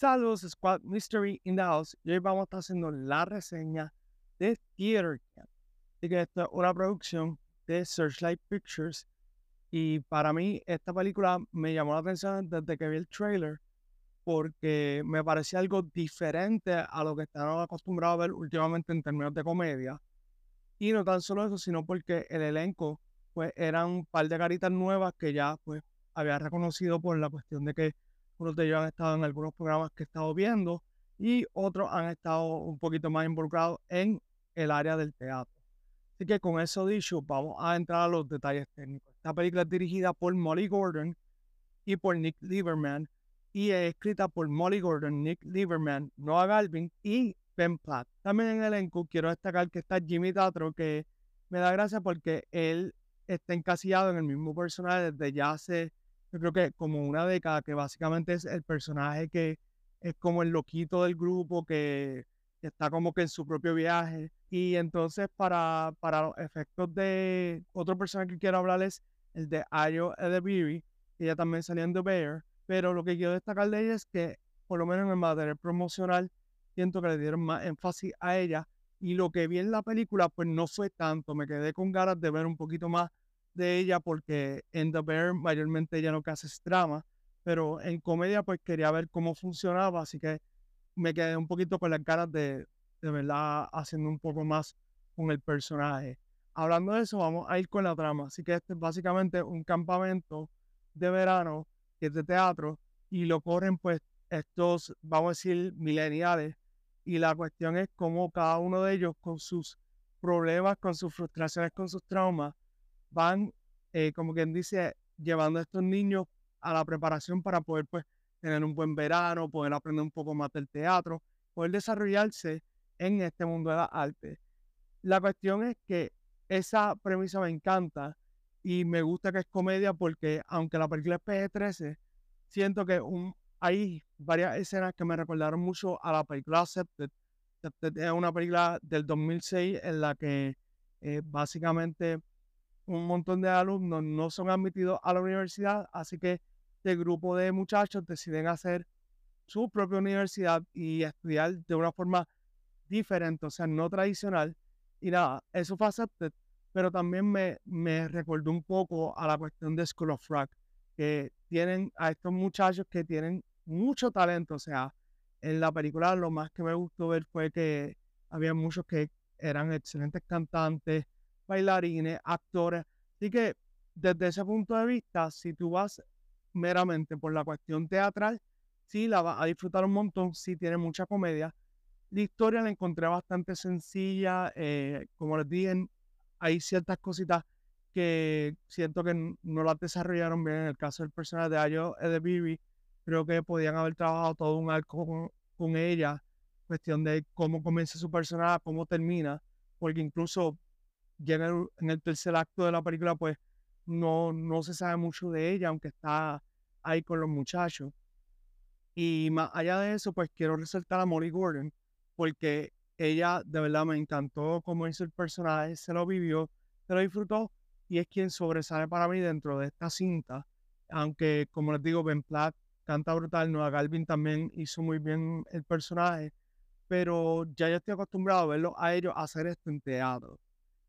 Saludos Squad Mystery in the House y hoy vamos a estar haciendo la reseña de Theater Camp. Así que esta es una producción de Searchlight Pictures y para mí esta película me llamó la atención desde que vi el trailer porque me parecía algo diferente a lo que estamos acostumbrados a ver últimamente en términos de comedia. Y no tan solo eso, sino porque el elenco pues eran un par de caritas nuevas que ya pues había reconocido por la cuestión de que unos de ellos han estado en algunos programas que he estado viendo y otros han estado un poquito más involucrados en el área del teatro. Así que con eso dicho, vamos a entrar a los detalles técnicos. Esta película es dirigida por Molly Gordon y por Nick Lieberman y es escrita por Molly Gordon, Nick Lieberman, Noah Galvin y Ben Platt. También en el elenco quiero destacar que está Jimmy Tatro, que me da gracia porque él está encasillado en el mismo personaje desde ya hace yo creo que como una década, que básicamente es el personaje que es como el loquito del grupo, que, está como que en su propio viaje. Y entonces para, para los efectos de otro personaje que quiero hablar es el de Ayo Edebiri, que ella también salía en The Bear, pero lo que quiero destacar de ella es que por lo menos en el material promocional siento que le dieron más énfasis a ella. Y lo que vi en la película pues no fue tanto, me quedé con ganas de ver un poquito más de ella porque en The Bear mayormente ella no hace pero en comedia pues quería ver cómo funcionaba, así que me quedé un poquito con las ganas de, de verdad haciendo un poco más con el personaje. Hablando de eso, vamos a ir con la trama. Así que este es básicamente un campamento de verano que es de teatro y lo corren pues estos, vamos a decir, mileniales. Y la cuestión es cómo cada uno de ellos con sus problemas, con sus frustraciones, con sus traumas, van, eh, como quien dice, llevando a estos niños a la preparación para poder pues, tener un buen verano, poder aprender un poco más del teatro, poder desarrollarse en este mundo de las artes. La cuestión es que esa premisa me encanta y me gusta que es comedia porque aunque la película es PG-13, siento que un, hay varias escenas que me recordaron mucho a la película Accepted. es una película del 2006 en la que eh, básicamente un montón de alumnos no son admitidos a la universidad, así que este grupo de muchachos deciden hacer su propia universidad y estudiar de una forma diferente, o sea, no tradicional. Y nada, eso fue acepted, pero también me, me recordó un poco a la cuestión de School of Rock, que tienen a estos muchachos que tienen mucho talento, o sea, en la película lo más que me gustó ver fue que había muchos que eran excelentes cantantes, bailarines, actores. Así que desde ese punto de vista, si tú vas meramente por la cuestión teatral, sí la vas a disfrutar un montón, sí tiene mucha comedia. La historia la encontré bastante sencilla, eh, como les dije, hay ciertas cositas que siento que no las desarrollaron bien. En el caso del personaje de Ayo Bibi, creo que podían haber trabajado todo un arco con, con ella, cuestión de cómo comienza su personaje, cómo termina, porque incluso ya en el, tercer acto de la película, pues no, no se sabe mucho de ella, aunque está ahí con los muchachos. Y más allá de eso, pues quiero resaltar a Molly Gordon, porque ella de verdad me encantó cómo hizo el personaje, se lo vivió, se lo disfrutó y es quien sobresale para mí dentro de esta cinta. Aunque, como les digo, Ben Platt canta brutal, Noah Galvin también hizo muy bien el personaje, pero ya yo estoy acostumbrado a verlo a ellos hacer esto en teatro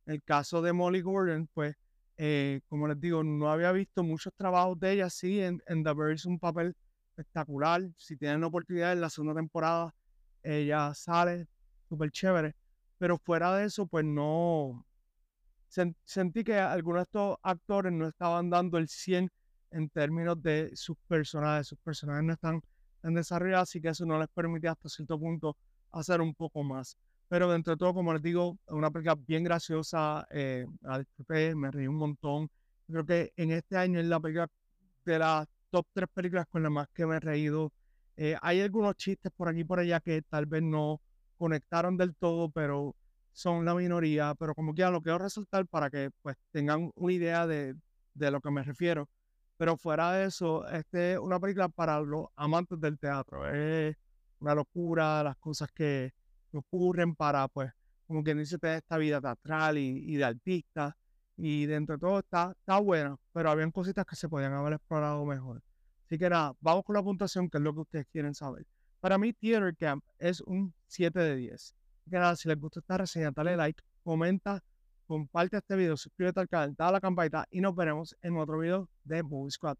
el caso de Molly Gordon, pues, eh, como les digo, no había visto muchos trabajos de ella. Sí, en, en The Birds un papel espectacular. Si tienen la oportunidad en la segunda temporada, ella sale súper chévere. Pero fuera de eso, pues no. sentí que algunos de estos actores no estaban dando el 100 en términos de sus personajes. Sus personajes no están en desarrollo, así que eso no les permitía hasta cierto punto hacer un poco más. Pero dentro de todo, como les digo, una película bien graciosa, eh, me reí un montón. Creo que en este año es la película de las top tres películas con las más que me he reído. Eh, hay algunos chistes por aquí y por allá que tal vez no conectaron del todo, pero son la minoría. Pero como quiera, lo quiero resaltar para que pues tengan una idea de, de lo que me refiero. Pero fuera de eso, este es una película para los amantes del teatro. Es una locura, las cosas que, ocurren para, pues, como quien dice, tener esta vida teatral y, de artista. Y dentro de todo está, está bueno, pero habían cositas que se podían haber explorado mejor. Así que nada, vamos con la puntuación, que es lo que ustedes quieren saber. Para mí, Theater Camp es un 7 de 10. Que nada, si les gusta esta reseña, dale like, comenta, comparte este video, suscríbete al canal, dale a la campanita y nos veremos en otro video de Movie Squad.